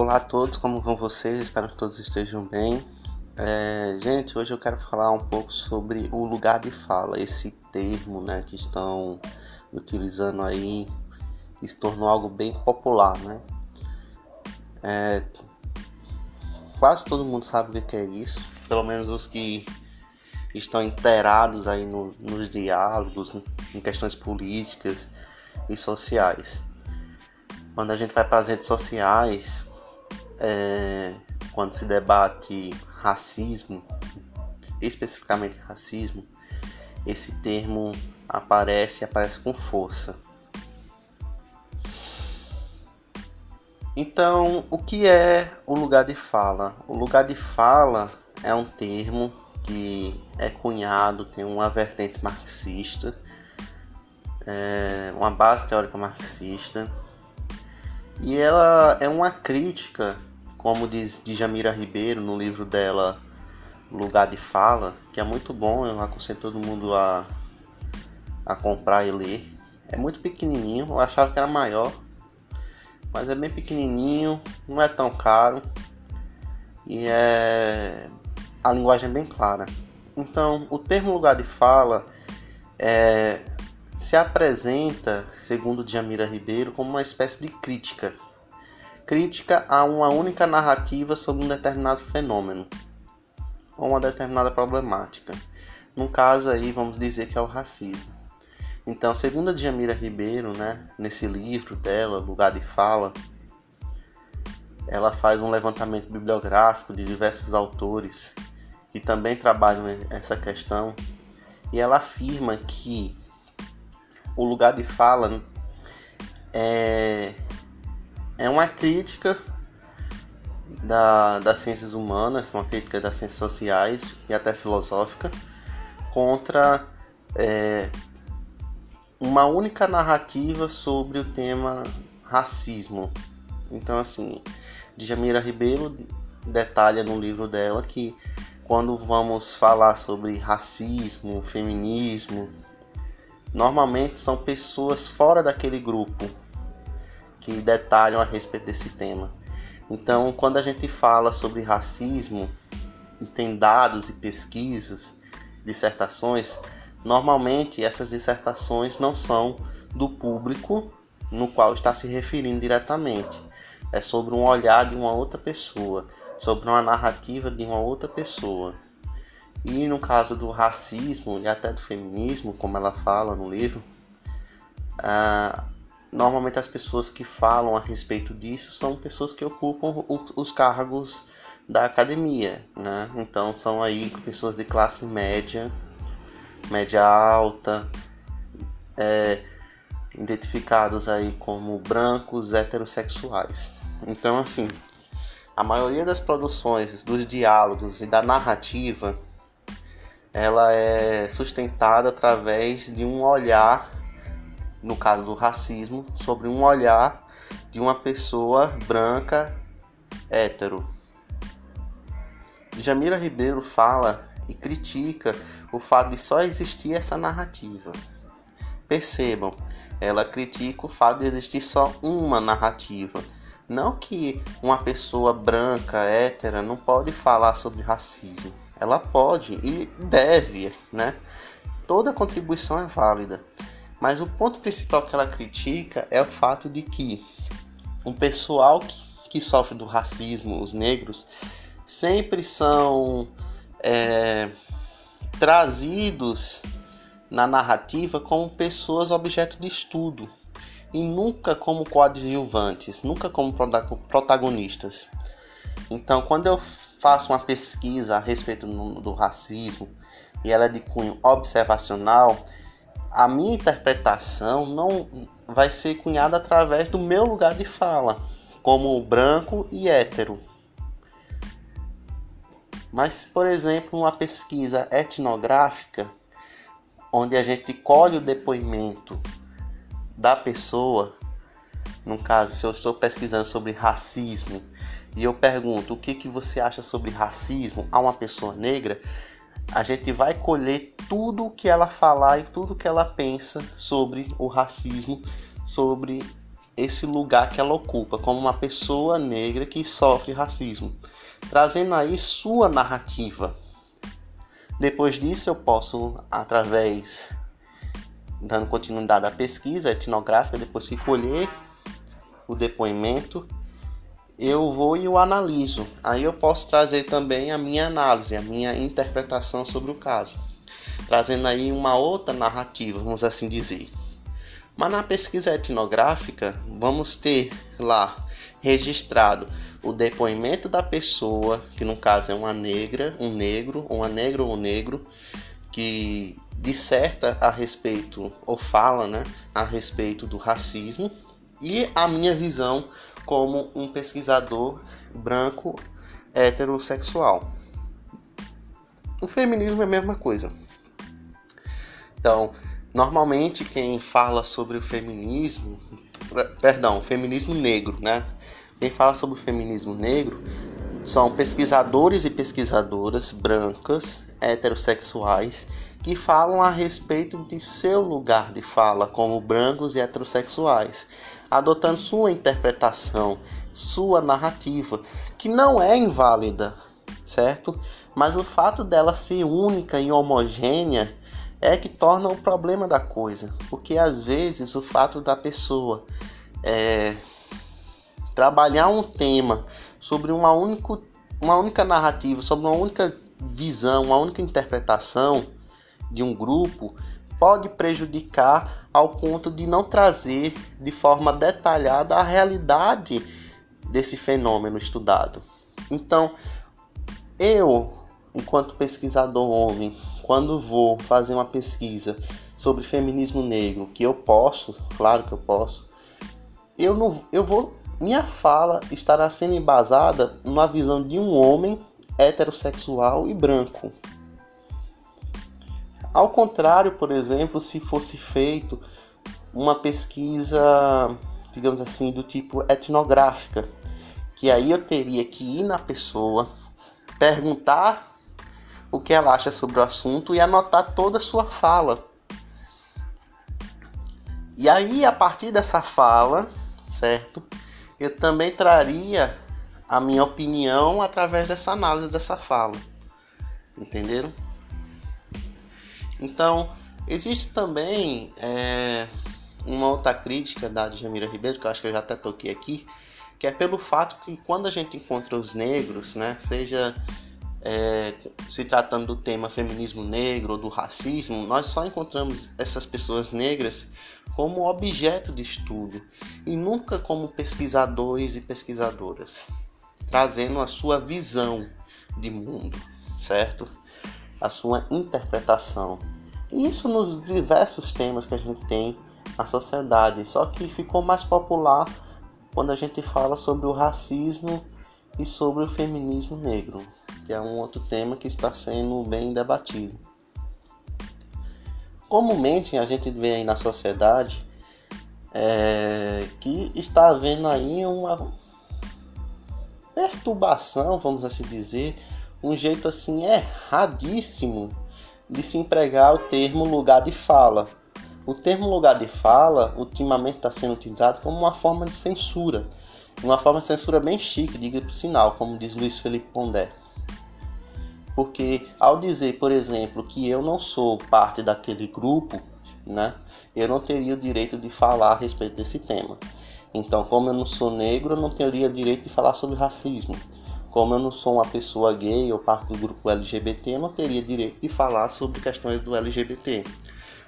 Olá a todos, como vão vocês? Espero que todos estejam bem. É, gente, hoje eu quero falar um pouco sobre o lugar de fala, esse termo né, que estão utilizando aí, que se tornou algo bem popular. Né? É, quase todo mundo sabe o que é isso, pelo menos os que estão inteirados aí no, nos diálogos, em questões políticas e sociais. Quando a gente vai para as redes sociais, é, quando se debate racismo, especificamente racismo, esse termo aparece aparece com força. Então, o que é o lugar de fala? O lugar de fala é um termo que é cunhado, tem uma vertente marxista, é, uma base teórica marxista, e ela é uma crítica como diz Djamira Ribeiro no livro dela Lugar de Fala, que é muito bom, eu aconselho todo mundo a, a comprar e ler. É muito pequenininho, eu achava que era maior, mas é bem pequenininho, não é tão caro e é a linguagem é bem clara. Então, o termo lugar de fala é, se apresenta, segundo Djamira Ribeiro, como uma espécie de crítica crítica a uma única narrativa sobre um determinado fenômeno ou uma determinada problemática. No caso aí, vamos dizer que é o racismo. Então, segundo a Djamira Ribeiro, né, nesse livro dela, Lugar de Fala, ela faz um levantamento bibliográfico de diversos autores que também trabalham essa questão e ela afirma que o lugar de fala é é uma crítica da, das ciências humanas, uma crítica das ciências sociais e até filosófica contra é, uma única narrativa sobre o tema racismo. Então, assim, Djamira Ribeiro detalha no livro dela que quando vamos falar sobre racismo, feminismo, normalmente são pessoas fora daquele grupo que detalham a respeito desse tema. Então, quando a gente fala sobre racismo, tem dados e pesquisas, dissertações, normalmente essas dissertações não são do público no qual está se referindo diretamente. É sobre um olhar de uma outra pessoa, sobre uma narrativa de uma outra pessoa. E no caso do racismo e até do feminismo, como ela fala no livro, ah, normalmente as pessoas que falam a respeito disso são pessoas que ocupam os cargos da academia, né? Então são aí pessoas de classe média, média alta, é, identificados aí como brancos heterossexuais. Então assim, a maioria das produções, dos diálogos e da narrativa, ela é sustentada através de um olhar no caso do racismo, sobre um olhar de uma pessoa branca hétero. Jamira Ribeiro fala e critica o fato de só existir essa narrativa. Percebam, ela critica o fato de existir só uma narrativa. Não que uma pessoa branca, hétera, não pode falar sobre racismo. Ela pode e deve, né? Toda contribuição é válida. Mas o ponto principal que ela critica é o fato de que o pessoal que, sofre do racismo, os negros, sempre são é, trazidos na narrativa como pessoas objeto de estudo e nunca como coadjuvantes, nunca como protagonistas. Então, quando eu faço uma pesquisa a respeito do racismo e ela é de cunho observacional, a minha interpretação não vai ser cunhada através do meu lugar de fala, como branco e hétero. Mas, por exemplo, uma pesquisa etnográfica, onde a gente colhe o depoimento da pessoa, no caso, se eu estou pesquisando sobre racismo e eu pergunto o que, que você acha sobre racismo a uma pessoa negra, a gente vai colher tudo o que ela falar e tudo que ela pensa sobre o racismo, sobre esse lugar que ela ocupa como uma pessoa negra que sofre racismo, trazendo aí sua narrativa. Depois disso, eu posso, através dando continuidade à pesquisa etnográfica, depois que colher o depoimento, eu vou e o analiso. Aí eu posso trazer também a minha análise, a minha interpretação sobre o caso, trazendo aí uma outra narrativa, vamos assim dizer. Mas na pesquisa etnográfica, vamos ter lá registrado o depoimento da pessoa, que no caso é uma negra, um negro, uma negra ou um negro, que disserta a respeito, ou fala né, a respeito do racismo, e a minha visão como um pesquisador branco heterossexual. O feminismo é a mesma coisa. Então, Normalmente quem fala sobre o feminismo, perdão, feminismo negro, né? Quem fala sobre o feminismo negro são pesquisadores e pesquisadoras brancas, heterossexuais, que falam a respeito de seu lugar de fala como brancos e heterossexuais, adotando sua interpretação, sua narrativa, que não é inválida, certo? Mas o fato dela ser única e homogênea é que torna o problema da coisa, porque às vezes o fato da pessoa é, trabalhar um tema sobre uma, único, uma única narrativa, sobre uma única visão, uma única interpretação de um grupo, pode prejudicar ao ponto de não trazer de forma detalhada a realidade desse fenômeno estudado. Então, eu, enquanto pesquisador homem, quando vou fazer uma pesquisa sobre feminismo negro, que eu posso, claro que eu posso, eu não, eu vou, minha fala estará sendo embasada numa visão de um homem heterossexual e branco. Ao contrário, por exemplo, se fosse feito uma pesquisa, digamos assim, do tipo etnográfica, que aí eu teria que ir na pessoa, perguntar o que ela acha sobre o assunto e anotar toda a sua fala. E aí, a partir dessa fala, certo? Eu também traria a minha opinião através dessa análise dessa fala. Entenderam? Então, existe também é, uma outra crítica da Jamira Ribeiro, que eu acho que eu já até toquei aqui, que é pelo fato que quando a gente encontra os negros, né, seja é, se tratando do tema feminismo negro ou do racismo, nós só encontramos essas pessoas negras como objeto de estudo e nunca como pesquisadores e pesquisadoras, trazendo a sua visão de mundo, certo? A sua interpretação. E isso nos diversos temas que a gente tem na sociedade, só que ficou mais popular quando a gente fala sobre o racismo e sobre o feminismo negro que é um outro tema que está sendo bem debatido. Comumente a gente vê aí na sociedade é, que está havendo aí uma perturbação, vamos assim dizer, um jeito assim erradíssimo de se empregar o termo lugar de fala. O termo lugar de fala ultimamente está sendo utilizado como uma forma de censura, uma forma de censura bem chique, diga por sinal, como diz Luiz Felipe Pondé. Porque ao dizer, por exemplo, que eu não sou parte daquele grupo, né, eu não teria o direito de falar a respeito desse tema. Então, como eu não sou negro, eu não teria o direito de falar sobre racismo. Como eu não sou uma pessoa gay ou parte do grupo LGBT, eu não teria direito de falar sobre questões do LGBT.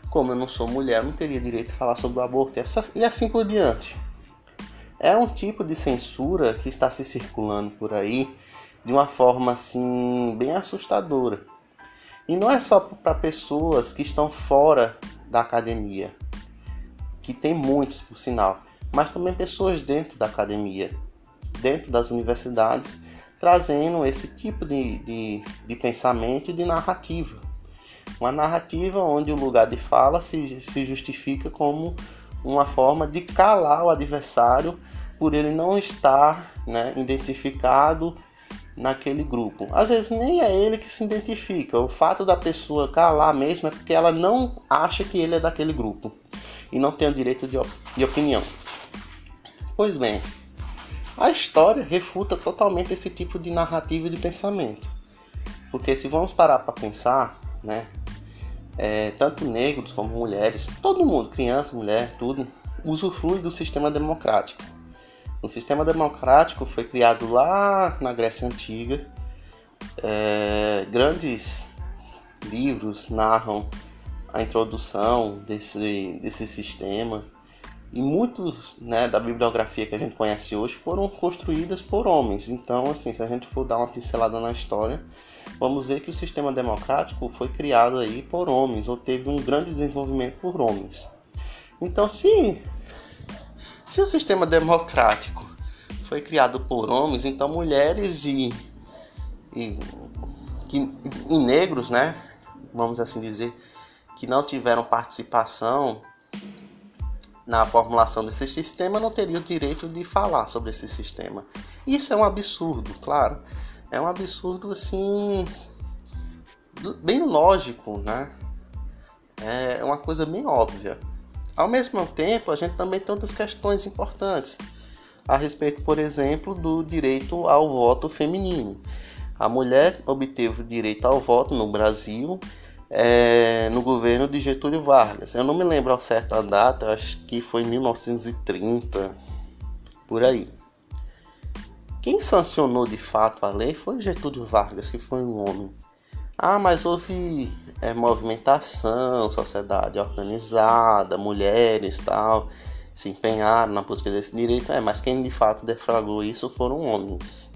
Como eu não sou mulher, eu não teria direito de falar sobre o aborto e assim por diante. É um tipo de censura que está se circulando por aí de uma forma assim bem assustadora. E não é só para pessoas que estão fora da academia, que tem muitos por sinal, mas também pessoas dentro da academia, dentro das universidades, trazendo esse tipo de, de, de pensamento e de narrativa. Uma narrativa onde o lugar de fala se, se justifica como uma forma de calar o adversário por ele não estar né, identificado naquele grupo. Às vezes nem é ele que se identifica. O fato da pessoa calar mesmo é porque ela não acha que ele é daquele grupo e não tem o direito de, op de opinião. Pois bem, a história refuta totalmente esse tipo de narrativa e de pensamento. Porque se vamos parar para pensar, né, é, tanto negros como mulheres, todo mundo, criança, mulher, tudo, usufrui do sistema democrático. O sistema democrático foi criado lá na Grécia Antiga. É, grandes livros narram a introdução desse, desse sistema e muitos né, da bibliografia que a gente conhece hoje foram construídas por homens. Então, assim, se a gente for dar uma pincelada na história, vamos ver que o sistema democrático foi criado aí por homens ou teve um grande desenvolvimento por homens. Então, se se o sistema democrático foi criado por homens, então mulheres e, e, e, e negros, né, vamos assim dizer, que não tiveram participação na formulação desse sistema não teriam o direito de falar sobre esse sistema. Isso é um absurdo, claro. É um absurdo assim bem lógico, né? É uma coisa bem óbvia. Ao mesmo tempo, a gente também tem outras questões importantes a respeito, por exemplo, do direito ao voto feminino. A mulher obteve o direito ao voto no Brasil é, no governo de Getúlio Vargas. Eu não me lembro ao certo a data, acho que foi 1930, por aí. Quem sancionou de fato a lei foi Getúlio Vargas, que foi um homem. Ah, mas houve é, movimentação, sociedade organizada, mulheres tal, se empenharam na busca desse direito. É, mas quem de fato deflagrou isso foram homens.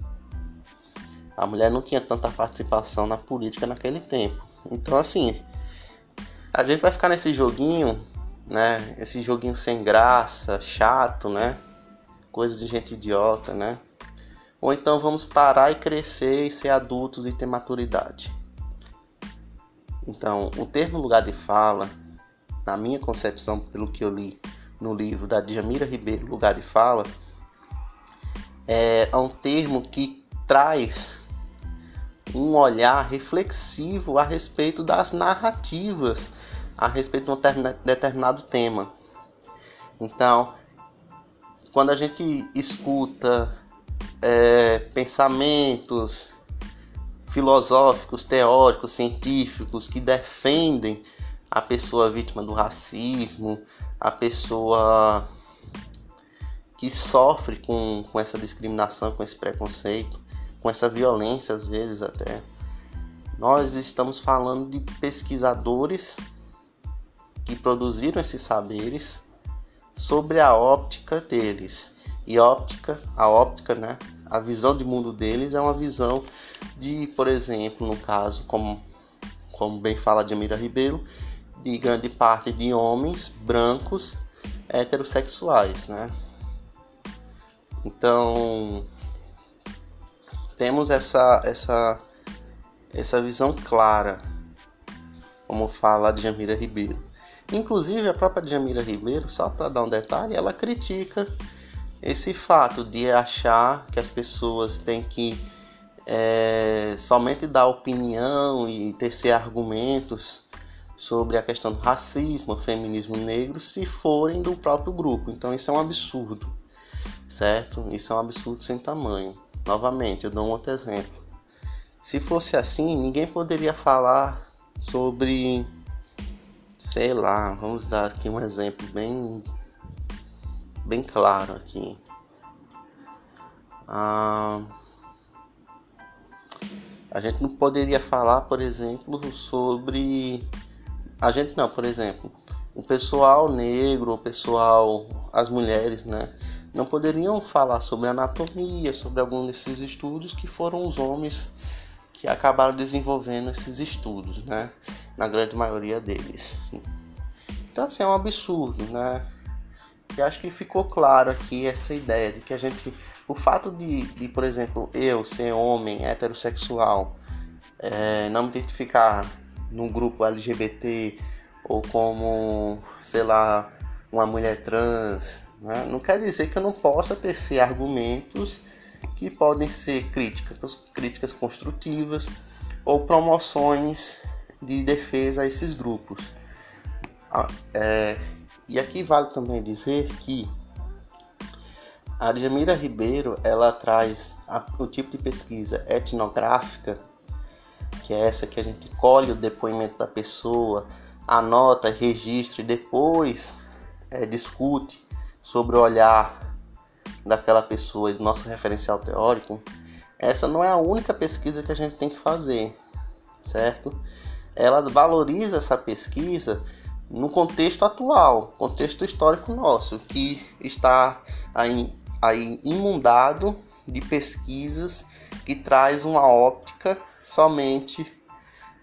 A mulher não tinha tanta participação na política naquele tempo. Então, assim, a gente vai ficar nesse joguinho, né? Esse joguinho sem graça, chato, né? Coisa de gente idiota, né? Ou então vamos parar e crescer e ser adultos e ter maturidade. Então, o termo lugar de fala, na minha concepção, pelo que eu li no livro da Djamira Ribeiro, Lugar de Fala, é um termo que traz um olhar reflexivo a respeito das narrativas a respeito de um determinado tema. Então, quando a gente escuta é, pensamentos filosóficos, teóricos, científicos que defendem a pessoa vítima do racismo, a pessoa que sofre com, com essa discriminação, com esse preconceito, com essa violência às vezes até. Nós estamos falando de pesquisadores que produziram esses saberes sobre a óptica deles. E óptica, a óptica, né? A visão de mundo deles é uma visão de, por exemplo, no caso, como, como bem fala de Amira Ribeiro, de grande parte de homens brancos heterossexuais, né? Então, temos essa essa essa visão clara, como fala a Djamira Ribeiro. Inclusive a própria Djamira Ribeiro, só para dar um detalhe, ela critica esse fato de achar que as pessoas têm que é, somente dar opinião e tecer argumentos sobre a questão do racismo, feminismo negro, se forem do próprio grupo. Então isso é um absurdo, certo? Isso é um absurdo sem tamanho. Novamente, eu dou um outro exemplo. Se fosse assim, ninguém poderia falar sobre, sei lá, vamos dar aqui um exemplo bem, bem claro aqui. Ah, a gente não poderia falar, por exemplo, sobre a gente não, por exemplo, o pessoal negro, o pessoal, as mulheres, né? Não poderiam falar sobre anatomia, sobre algum desses estudos que foram os homens que acabaram desenvolvendo esses estudos, né? Na grande maioria deles. Então, assim, é um absurdo, né? E acho que ficou claro aqui essa ideia de que a gente, o fato de, de por exemplo, eu ser homem heterossexual, é, não me identificar num grupo LGBT ou como, sei lá, uma mulher trans, né? Não quer dizer que eu não possa tecer argumentos que podem ser críticas, críticas construtivas ou promoções de defesa a esses grupos. Ah, é, e aqui vale também dizer que A Djamira Ribeiro, ela traz a, o tipo de pesquisa etnográfica, que é essa que a gente colhe o depoimento da pessoa, anota, registra e depois é, discute sobre o olhar daquela pessoa e do nosso referencial teórico, essa não é a única pesquisa que a gente tem que fazer, certo? Ela valoriza essa pesquisa no contexto atual, contexto histórico nosso, que está aí, aí imundado de pesquisas que traz uma óptica somente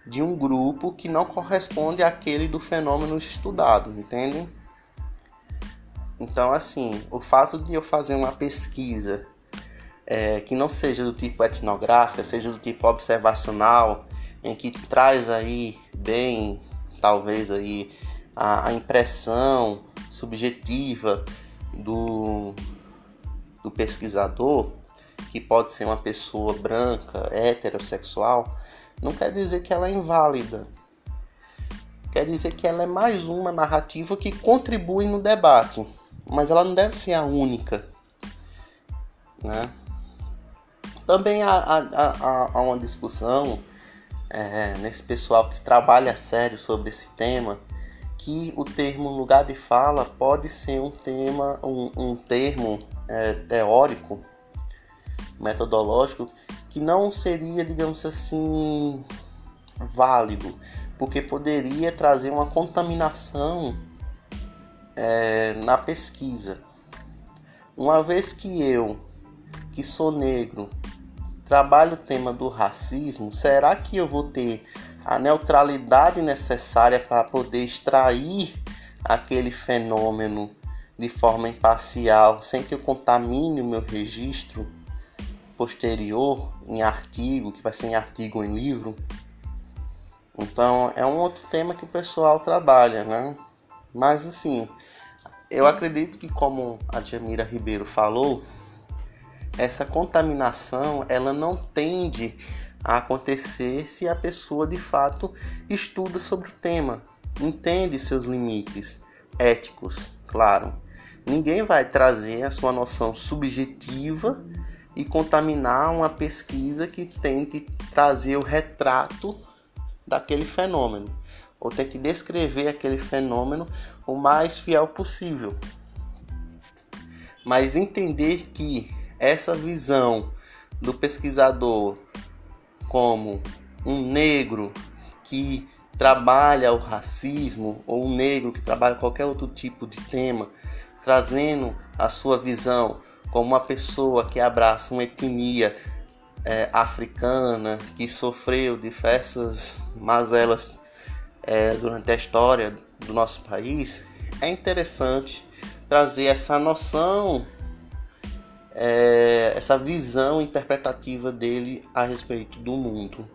de um grupo que não corresponde àquele do fenômeno estudado, entende? Então, assim, o fato de eu fazer uma pesquisa é, que não seja do tipo etnográfica, seja do tipo observacional, em que traz aí bem, talvez aí a, a impressão subjetiva do, do pesquisador, que pode ser uma pessoa branca, heterossexual, não quer dizer que ela é inválida. Quer dizer que ela é mais uma narrativa que contribui no debate, mas ela não deve ser a única. Né? Também há, há, há uma discussão é, nesse pessoal que trabalha sério sobre esse tema que o termo lugar de fala pode ser um tema, um, um termo é, teórico, metodológico, que não seria, digamos assim, válido, porque poderia trazer uma contaminação é, na pesquisa. Uma vez que eu, que sou negro, trabalho o tema do racismo, será que eu vou ter a neutralidade necessária para poder extrair aquele fenômeno de forma imparcial, sem que eu contamine o meu registro posterior em artigo, que vai ser em artigo ou em livro. Então é um outro tema que o pessoal trabalha, né? Mas assim, eu acredito que como a Jamira Ribeiro falou, essa contaminação ela não tende a acontecer se a pessoa de fato estuda sobre o tema, entende seus limites éticos, claro. Ninguém vai trazer a sua noção subjetiva e contaminar uma pesquisa que tente trazer o retrato daquele fenômeno, ou tente descrever aquele fenômeno o mais fiel possível. Mas entender que essa visão do pesquisador como um negro que trabalha o racismo ou um negro que trabalha qualquer outro tipo de tema, trazendo a sua visão como uma pessoa que abraça uma etnia é, africana que sofreu diversas mazelas é, durante a história do nosso país, é interessante trazer essa noção é, essa visão interpretativa dele a respeito do mundo.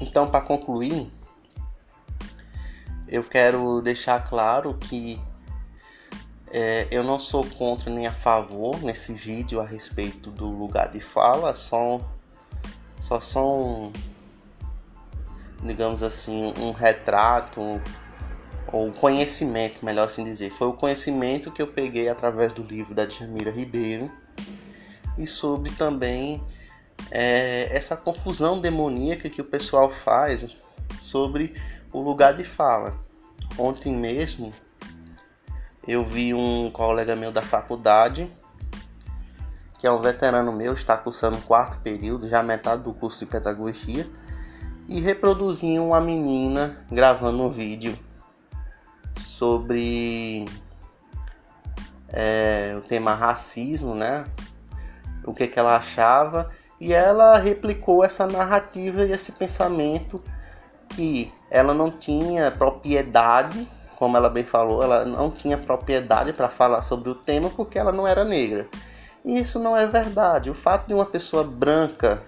Então, para concluir, eu quero deixar claro que é, eu não sou contra nem a favor nesse vídeo a respeito do lugar de fala, só, só são, digamos assim, um retrato ou conhecimento, melhor assim dizer. Foi o conhecimento que eu peguei através do livro da Djamira Ribeiro e sobre também é, essa confusão demoníaca que o pessoal faz sobre o lugar de fala. Ontem mesmo eu vi um colega meu da faculdade, que é um veterano meu, está cursando quarto período, já metade do curso de pedagogia, e reproduzindo uma menina gravando um vídeo sobre é, o tema racismo, né? O que, que ela achava e ela replicou essa narrativa e esse pensamento que ela não tinha propriedade, como ela bem falou, ela não tinha propriedade para falar sobre o tema porque ela não era negra. E isso não é verdade. O fato de uma pessoa branca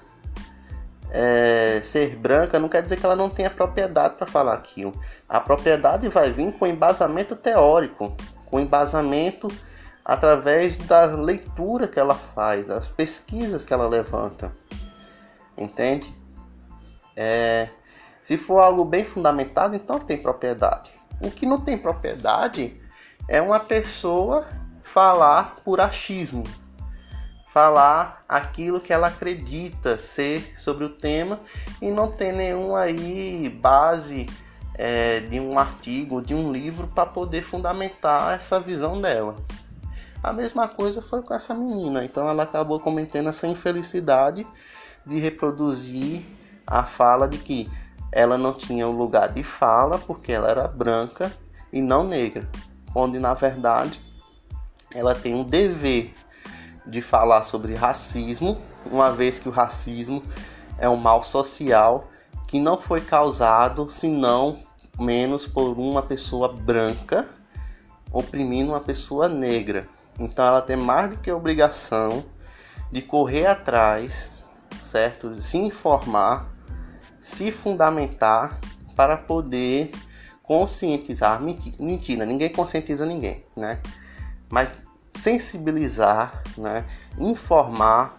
é, ser branca não quer dizer que ela não tenha propriedade para falar aquilo. A propriedade vai vir com embasamento teórico, com embasamento através da leitura que ela faz, das pesquisas que ela levanta. Entende? É, se for algo bem fundamentado, então tem propriedade. O que não tem propriedade é uma pessoa falar por achismo, falar aquilo que ela acredita ser sobre o tema e não ter nenhum aí base é, de um artigo, de um livro para poder fundamentar essa visão dela. A mesma coisa foi com essa menina, então ela acabou cometendo essa infelicidade de reproduzir a fala de que ela não tinha o lugar de fala porque ela era branca e não negra, onde na verdade ela tem um dever de falar sobre racismo, uma vez que o racismo é um mal social que não foi causado senão menos por uma pessoa branca oprimindo uma pessoa negra. Então ela tem mais do que obrigação de correr atrás, certo? Se informar, se fundamentar para poder conscientizar. Mentira, ninguém conscientiza ninguém, né? Mas sensibilizar, né? Informar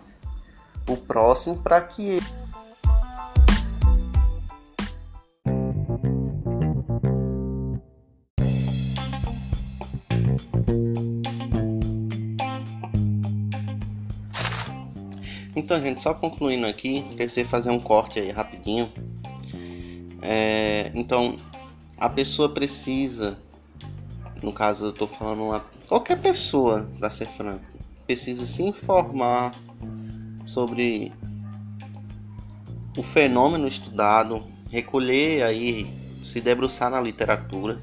o próximo para que ele Então, gente, só concluindo aqui, queria fazer um corte aí rapidinho. É, então, a pessoa precisa, no caso eu tô falando uma, qualquer pessoa, para ser franco, precisa se informar sobre o fenômeno estudado, recolher aí, se debruçar na literatura.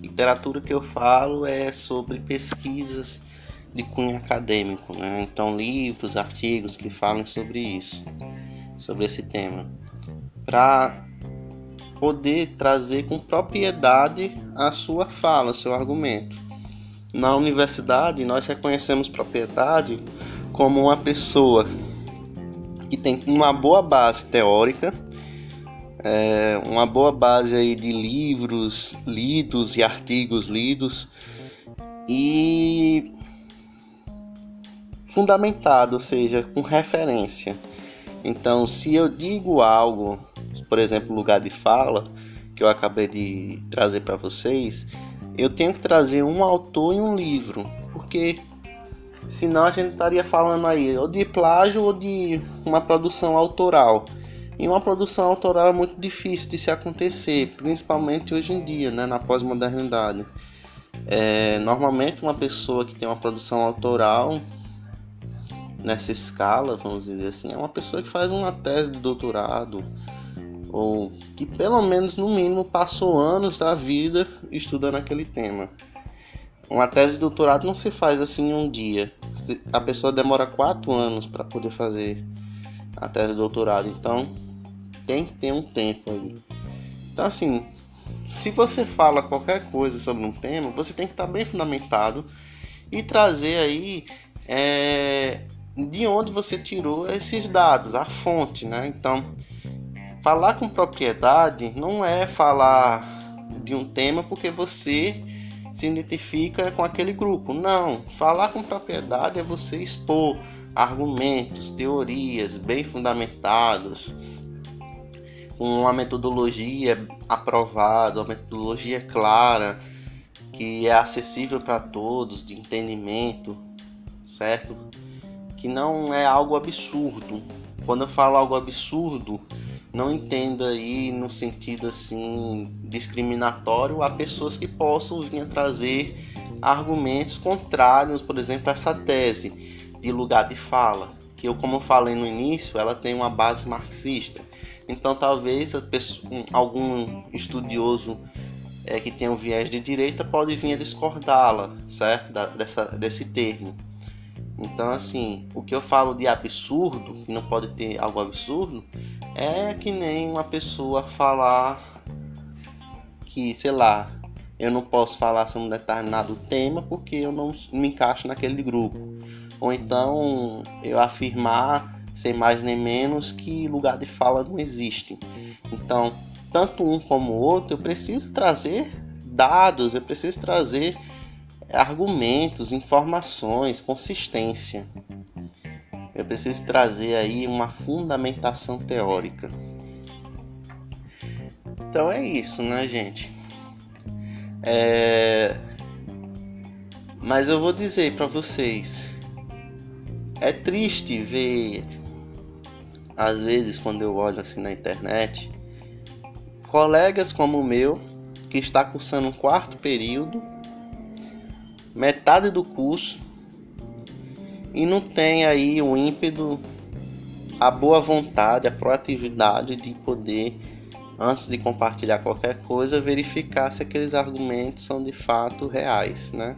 Literatura que eu falo é sobre pesquisas de cunho acadêmico, né? então livros, artigos que falem sobre isso, sobre esse tema, para poder trazer com propriedade a sua fala, seu argumento. Na universidade, nós reconhecemos propriedade como uma pessoa que tem uma boa base teórica, é, uma boa base aí de livros lidos e artigos lidos e fundamentado, ou seja, com referência. Então, se eu digo algo, por exemplo, lugar de fala, que eu acabei de trazer para vocês, eu tenho que trazer um autor e um livro, porque senão a gente estaria falando aí ou de plágio ou de uma produção autoral. E uma produção autoral é muito difícil de se acontecer, principalmente hoje em dia, né, na pós-modernidade. É, normalmente uma pessoa que tem uma produção autoral nessa escala, vamos dizer assim, é uma pessoa que faz uma tese de doutorado ou que pelo menos no mínimo passou anos da vida estudando aquele tema. Uma tese de doutorado não se faz assim em um dia. A pessoa demora quatro anos para poder fazer a tese de doutorado. Então tem que ter um tempo aí. Então assim, se você fala qualquer coisa sobre um tema, você tem que estar bem fundamentado e trazer aí é, de onde você tirou esses dados, a fonte, né? Então, falar com propriedade não é falar de um tema porque você se identifica com aquele grupo. Não, falar com propriedade é você expor argumentos, teorias bem fundamentados, uma metodologia aprovada, uma metodologia clara, que é acessível para todos, de entendimento, certo? que não é algo absurdo. Quando eu falo algo absurdo, não entenda aí no sentido assim discriminatório a pessoas que possam vir a trazer argumentos contrários, por exemplo, a essa tese de lugar de fala, que eu como falei no início, ela tem uma base marxista. Então talvez pessoa, algum estudioso é, que tenha um viés de direita pode vir a discordá-la, certo? Da, dessa, desse termo. Então, assim, o que eu falo de absurdo, que não pode ter algo absurdo, é que nem uma pessoa falar que, sei lá, eu não posso falar sobre um determinado tema porque eu não me encaixo naquele grupo. Ou então eu afirmar, sem mais nem menos, que lugar de fala não existe. Então, tanto um como o outro, eu preciso trazer dados, eu preciso trazer argumentos, informações, consistência. Eu preciso trazer aí uma fundamentação teórica. Então é isso, né, gente? É... Mas eu vou dizer para vocês, é triste ver às vezes quando eu olho assim na internet, colegas como o meu que está cursando um quarto período, metade do curso e não tem aí o ímpeto, a boa vontade, a proatividade de poder antes de compartilhar qualquer coisa, verificar se aqueles argumentos são de fato reais, né?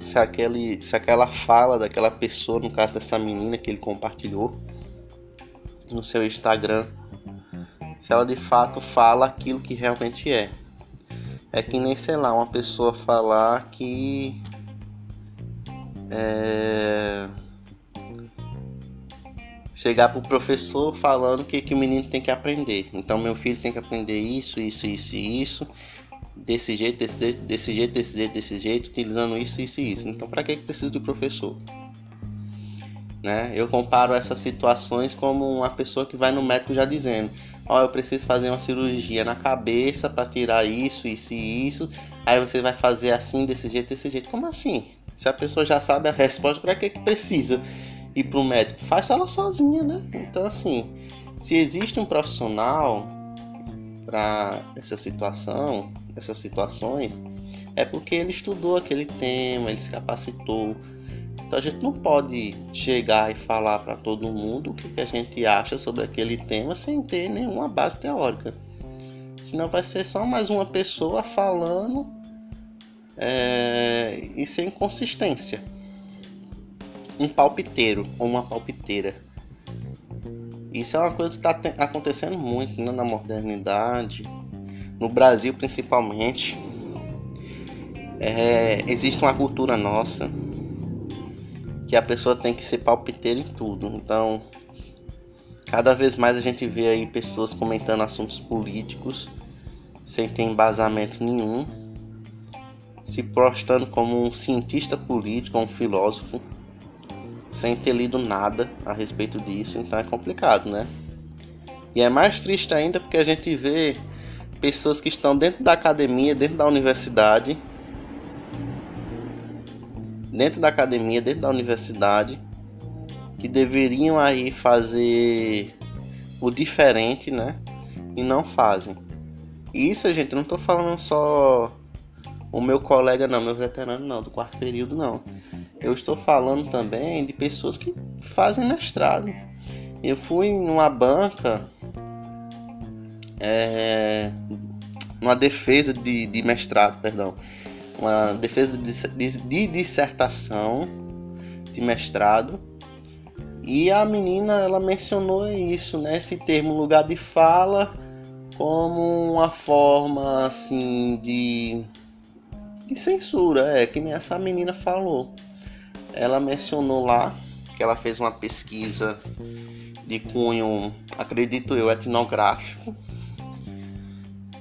Se, aquele, se aquela fala daquela pessoa, no caso dessa menina que ele compartilhou, no seu Instagram se ela de fato fala aquilo que realmente é. É que nem, sei lá, uma pessoa falar que. É, chegar pro professor falando que, que o menino tem que aprender. Então, meu filho tem que aprender isso, isso, isso e isso. Desse jeito, desse, desse jeito, desse jeito, desse jeito, utilizando isso, isso e isso. Então, para que, que precisa do professor? Né? Eu comparo essas situações como uma pessoa que vai no médico já dizendo: Ó, eu preciso fazer uma cirurgia na cabeça para tirar isso, isso e isso. Aí você vai fazer assim, desse jeito, desse jeito. Como assim? Se a pessoa já sabe a resposta, para que, que precisa ir para o médico? Faz ela sozinha, né? Então, assim, se existe um profissional para essa situação, essas situações, é porque ele estudou aquele tema, ele se capacitou então a gente não pode chegar e falar para todo mundo o que, a gente acha sobre aquele tema sem ter nenhuma base teórica. Senão vai ser só mais uma pessoa falando é, e sem consistência. Um palpiteiro ou uma palpiteira. Isso é uma coisa que está acontecendo muito né, na modernidade, no Brasil principalmente. É, existe uma cultura nossa que a pessoa tem que ser palpiteira em tudo. Então, cada vez mais a gente vê aí pessoas comentando assuntos políticos sem ter embasamento nenhum, se postando como um cientista político, um filósofo, sem ter lido nada a respeito disso. Então é complicado, né? E é mais triste ainda porque a gente vê pessoas que estão dentro da academia, dentro da universidade, dentro da academia, dentro da universidade, que deveriam aí fazer o diferente, né? E não fazem. Isso, gente, não tô falando só o meu colega, não, meu veterano, não, do quarto período, não. Eu estou falando também de pessoas que fazem mestrado. Eu fui numa banca, é, uma defesa de, de mestrado, perdão uma defesa de, dissertação de mestrado e a menina ela mencionou isso, né, esse termo lugar de fala como uma forma assim de, de censura, é que nem essa menina falou. Ela mencionou lá que ela fez uma pesquisa de cunho, acredito eu, etnográfico,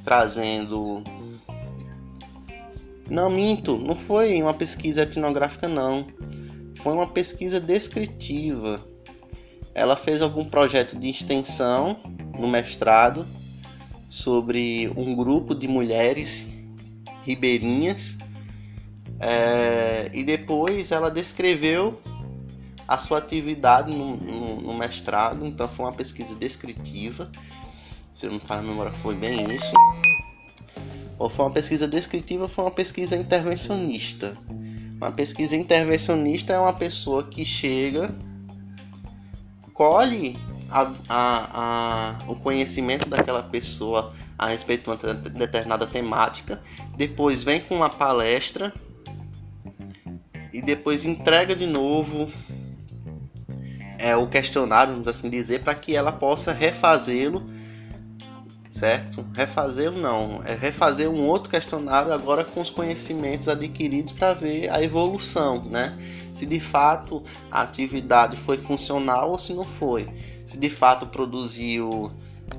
trazendo não, minto, não foi uma pesquisa etnográfica, não. Foi uma pesquisa descritiva. Ela fez algum projeto de extensão no mestrado sobre um grupo de mulheres ribeirinhas é, e depois ela descreveu a sua atividade no, no, no, mestrado, então foi uma pesquisa descritiva. Se eu não falha a memória, foi bem isso ou foi uma pesquisa descritiva ou foi uma pesquisa intervencionista. Uma pesquisa intervencionista é uma pessoa que chega, colhe a, a, a, o conhecimento daquela pessoa a respeito de uma determinada temática, depois vem com uma palestra e depois entrega de novo é, o questionário, vamos assim dizer, para que ela possa refazê-lo certo? Refazê-lo não, é refazer um outro questionário agora com os conhecimentos adquiridos para ver a evolução, né? Se de fato a atividade foi funcional ou se não foi, se de fato produziu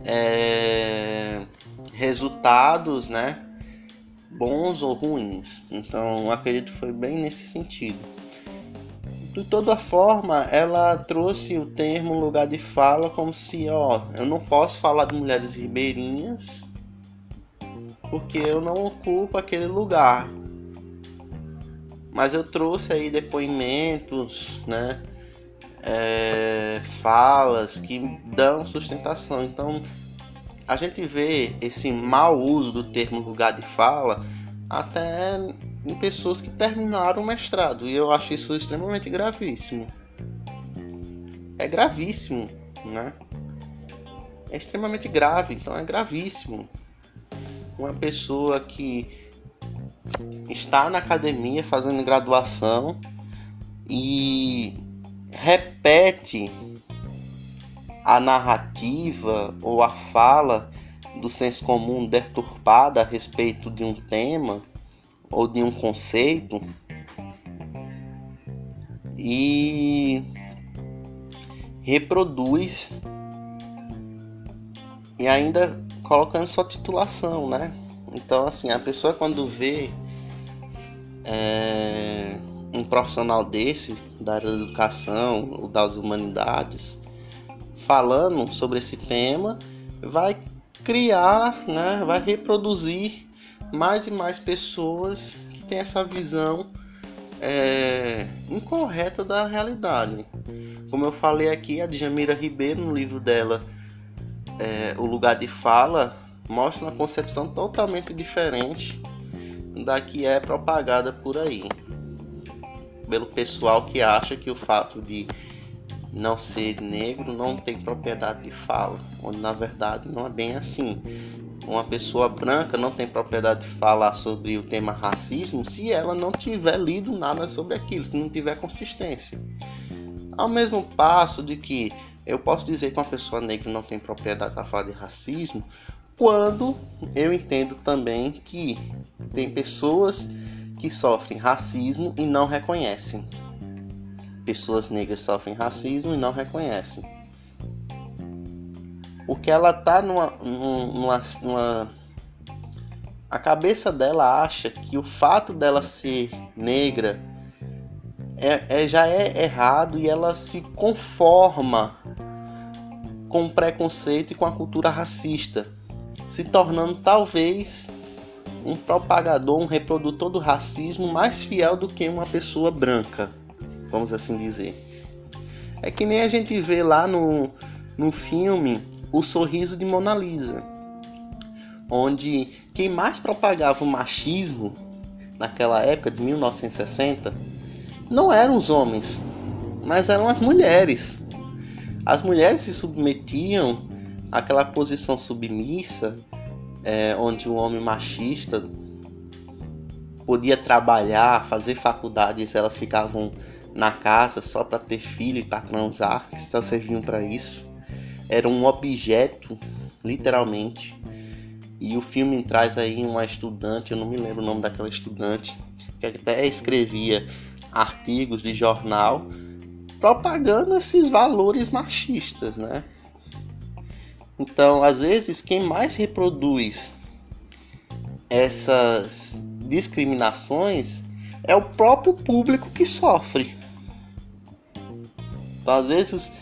é, resultados, né? Bons ou ruins. Então acredito que foi bem nesse sentido. De toda forma, ela trouxe o termo lugar de fala como se, ó, eu não posso falar de mulheres ribeirinhas porque eu não ocupo aquele lugar. Mas eu trouxe aí depoimentos, né? É, falas que dão sustentação. Então a gente vê esse mau uso do termo lugar de fala até em pessoas que terminaram o mestrado. E eu acho isso extremamente gravíssimo. É gravíssimo, né? É extremamente grave, então é gravíssimo. Uma pessoa que está na academia fazendo graduação e repete a narrativa ou a fala do senso comum deturpada a respeito de um tema ou de um conceito e reproduz e ainda colocando sua titulação, né? Então, assim, a pessoa quando vê é, um profissional desse, da área da educação ou das humanidades, falando sobre esse tema, vai criar, né, vai reproduzir mais e mais pessoas têm essa visão é, incorreta da realidade. Como eu falei aqui, a Djamira Ribeiro, no livro dela, é, O Lugar de Fala, mostra uma concepção totalmente diferente da que é propagada por aí. Pelo pessoal que acha que o fato de não ser negro não tem propriedade de fala, onde na verdade não é bem assim. Uma pessoa branca não tem propriedade de falar sobre o tema racismo se ela não tiver lido nada sobre aquilo, se não tiver consistência. Ao mesmo passo de que eu posso dizer que uma pessoa negra não tem propriedade para falar de racismo, quando eu entendo também que tem pessoas que sofrem racismo e não reconhecem pessoas negras sofrem racismo e não reconhecem. Porque ela tá numa, numa, numa, A cabeça dela acha que o fato dela ser negra é, é, já é errado e ela se conforma com o preconceito e com a cultura racista, se tornando talvez um propagador, um reprodutor do racismo mais fiel do que uma pessoa branca vamos assim dizer. É que nem a gente vê lá no, no filme O Sorriso de Mona Lisa, onde quem mais propagava o machismo naquela época de 1960 não eram os homens, mas eram as mulheres. As mulheres se submetiam àquela posição submissa, é, onde o homem machista podia trabalhar, fazer faculdades, elas ficavam na casa só para ter filho e para transar, que só serviam para isso. Era um objeto, literalmente. E o filme traz aí uma estudante, eu não me lembro o nome daquela estudante, que até escrevia artigos de jornal propagando esses valores machistas, né? Então, às vezes, quem mais reproduz essas discriminações é o próprio público que sofre. Às vezes,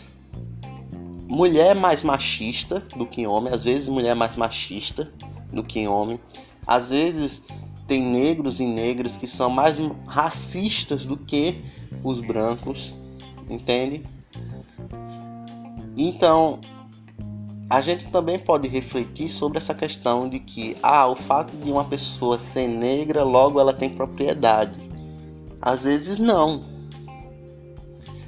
mulher é mais machista do que homem, às vezes, mulher é mais machista do que homem, às vezes, tem negros e negras que são mais racistas do que os brancos, entende? Então, a gente também pode refletir sobre essa questão de que, ah, o fato de uma pessoa ser negra, logo ela tem propriedade. Às vezes não.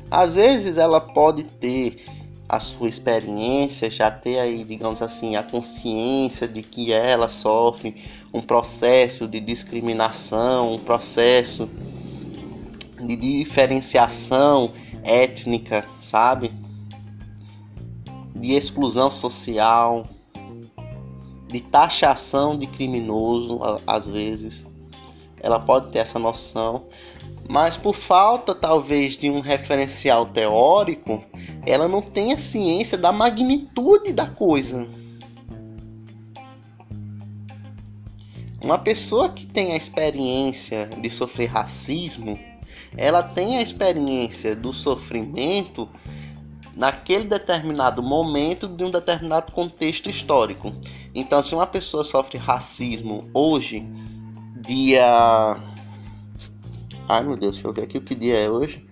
Às vezes ela pode ter a sua experiência, já ter aí, digamos assim, a consciência de que ela sofre um processo de discriminação, um processo de diferenciação étnica, sabe? De exclusão social, de taxação de criminoso, às vezes. Ela pode ter essa noção, mas por falta talvez de um referencial teórico, ela não tem a ciência da magnitude da coisa. Uma pessoa que tem a experiência de sofrer racismo, ela tem a experiência do sofrimento naquele determinado momento de um determinado contexto histórico. Então, se uma pessoa sofre racismo hoje, dia Ai meu Deus, deixa eu ver aqui o que dia é hoje.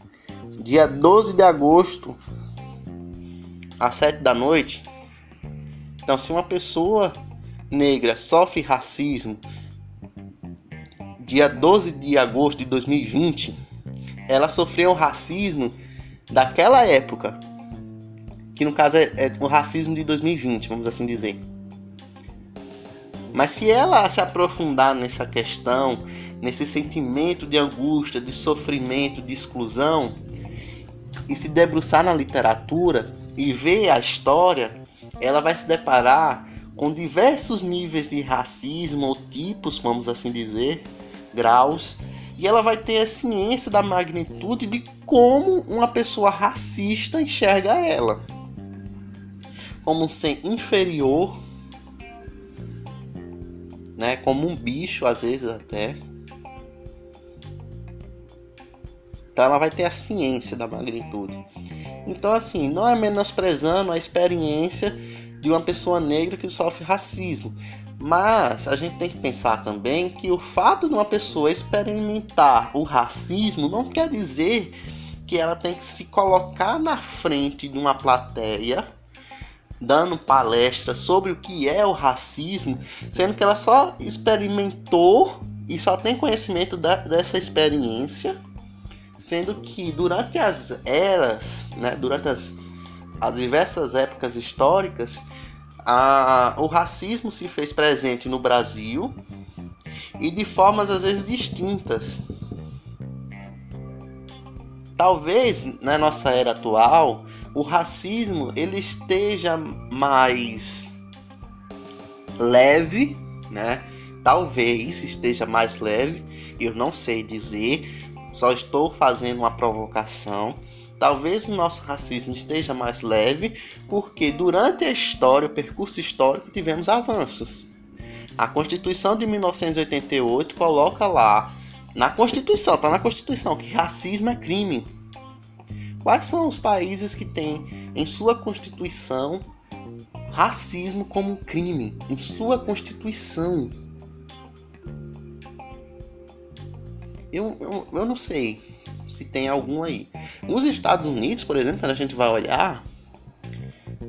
Dia 12 de agosto, às 7 da noite. Então, se uma pessoa negra sofre racismo, dia 12 de agosto de 2020, ela sofreu racismo daquela época, que no caso é, é o racismo de 2020, vamos assim dizer. Mas se ela se aprofundar nessa questão, nesse sentimento de angústia, de sofrimento, de exclusão, e se debruçar na literatura e ver a história, ela vai se deparar com diversos níveis de racismo ou tipos, vamos assim dizer, graus, e ela vai ter a ciência da magnitude de como uma pessoa racista enxerga ela. Como ser inferior, né, como um bicho às vezes até. Então ela vai ter a ciência da magnitude. Então assim, não é menosprezando a experiência de uma pessoa negra que sofre racismo, mas a gente tem que pensar também que o fato de uma pessoa experimentar o racismo não quer dizer que ela tem que se colocar na frente de uma plateia dando palestra sobre o que é o racismo, sendo que ela só experimentou e só tem conhecimento da, dessa experiência, sendo que durante as eras, né, durante as, as diversas épocas históricas, a, o racismo se fez presente no Brasil e de formas às vezes distintas. Talvez na nossa era atual o racismo ele esteja mais leve, né? Talvez esteja mais leve, eu não sei dizer, só estou fazendo uma provocação Talvez o nosso racismo esteja mais leve, porque durante a história, o percurso histórico, tivemos avanços. A Constituição de 1988 coloca lá, na Constituição, está na Constituição, que racismo é crime. Quais são os países que têm em sua Constituição racismo como crime? Em sua Constituição. Eu, eu, eu não sei se tem algum aí. Nos Estados Unidos, por exemplo, quando a gente vai olhar,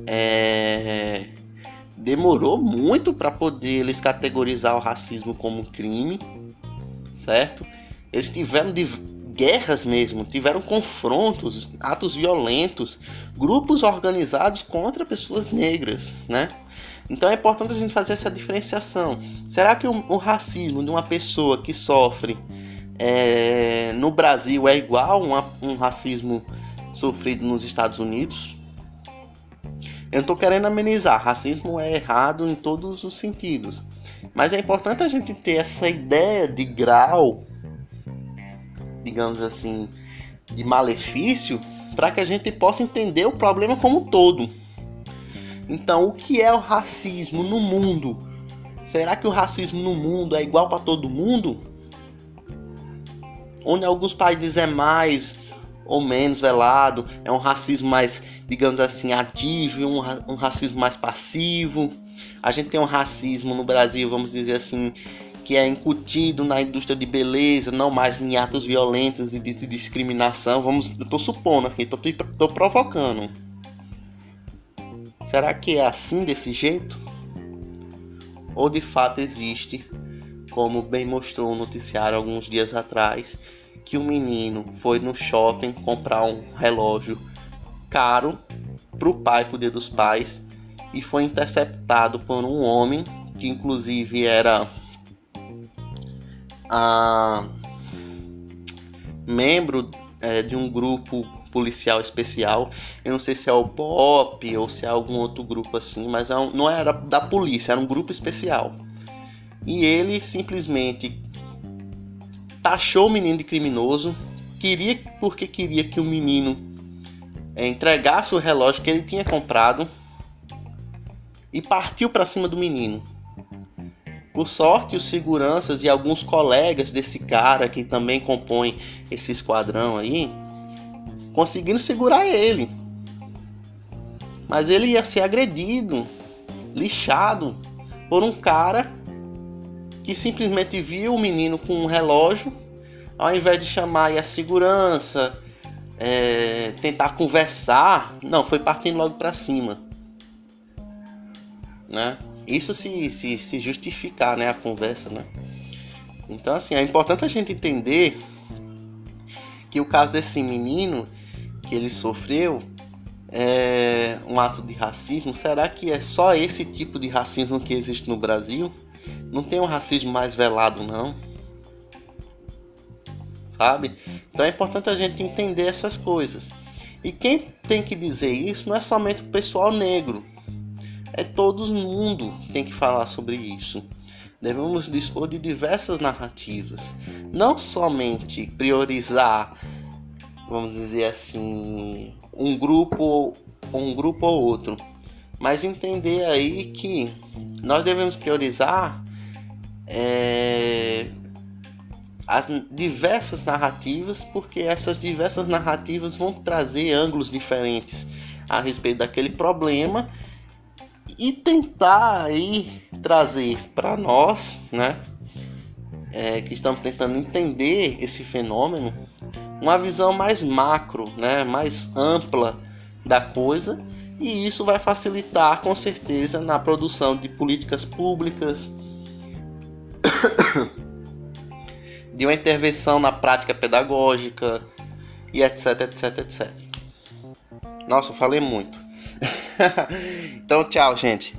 é... demorou muito para poder eles categorizar o racismo como crime, certo? Eles tiveram guerras mesmo, tiveram confrontos, atos violentos, grupos organizados contra pessoas negras, né? Então é importante a gente fazer essa diferenciação. Será que o, o racismo de uma pessoa que sofre é, no Brasil é igual um, um racismo sofrido nos Estados Unidos. Eu não estou querendo amenizar, racismo é errado em todos os sentidos. Mas é importante a gente ter essa ideia de grau, digamos assim, de malefício, para que a gente possa entender o problema como um todo. Então, o que é o racismo no mundo? Será que o racismo no mundo é igual para todo mundo? Onde alguns países é mais ou menos velado, é um racismo mais, digamos assim, ativo, um, um racismo mais passivo. A gente tem um racismo no Brasil, vamos dizer assim, que é incutido na indústria de beleza, não mais em atos violentos e de, de discriminação. Vamos, eu tô supondo aqui, tô, tô provocando. Será que é assim desse jeito? Ou de fato existe, como bem mostrou o noticiário alguns dias atrás, que um menino foi no shopping comprar um relógio caro para o pai, para o dia dos pais, e foi interceptado por um homem que inclusive era a, membro é, de um grupo policial especial. Eu não sei se é o BOP ou se é algum outro grupo assim, mas é não era da polícia, era um grupo especial. E ele simplesmente taxou o menino de criminoso, queria porque queria que o menino é, entregasse o relógio que ele tinha comprado e partiu para cima do menino. Por sorte, os seguranças e alguns colegas desse cara que também compõe esse esquadrão aí conseguiram segurar ele. Mas ele ia ser agredido, lixado por um cara que simplesmente viu o menino com um relógio, ao invés de chamar a segurança, é, tentar conversar, não, foi partindo logo para cima. Né? Isso se, se, se justificar né, a conversa. Né? Então, assim, é importante a gente entender que o caso desse menino que ele sofreu é um ato de racismo. Será que é só esse tipo de racismo que existe no Brasil? Não tem um racismo mais velado, não. Sabe? Então é importante a gente entender essas coisas. E quem tem que dizer isso não é somente o pessoal negro, é todo mundo tem que falar sobre isso. Devemos dispor de diversas narrativas, não somente priorizar, vamos dizer assim, um grupo, um grupo ou outro, mas entender aí que nós devemos priorizar é, as diversas narrativas, porque essas diversas narrativas vão trazer ângulos diferentes a respeito daquele problema e tentar aí trazer para nós, né, é, que estamos tentando entender esse fenômeno, uma visão mais macro, né, mais ampla da coisa, e isso vai facilitar com certeza na produção de políticas públicas, de uma intervenção na prática pedagógica e etc, etc, etc. Nossa, eu falei muito. então, tchau, gente.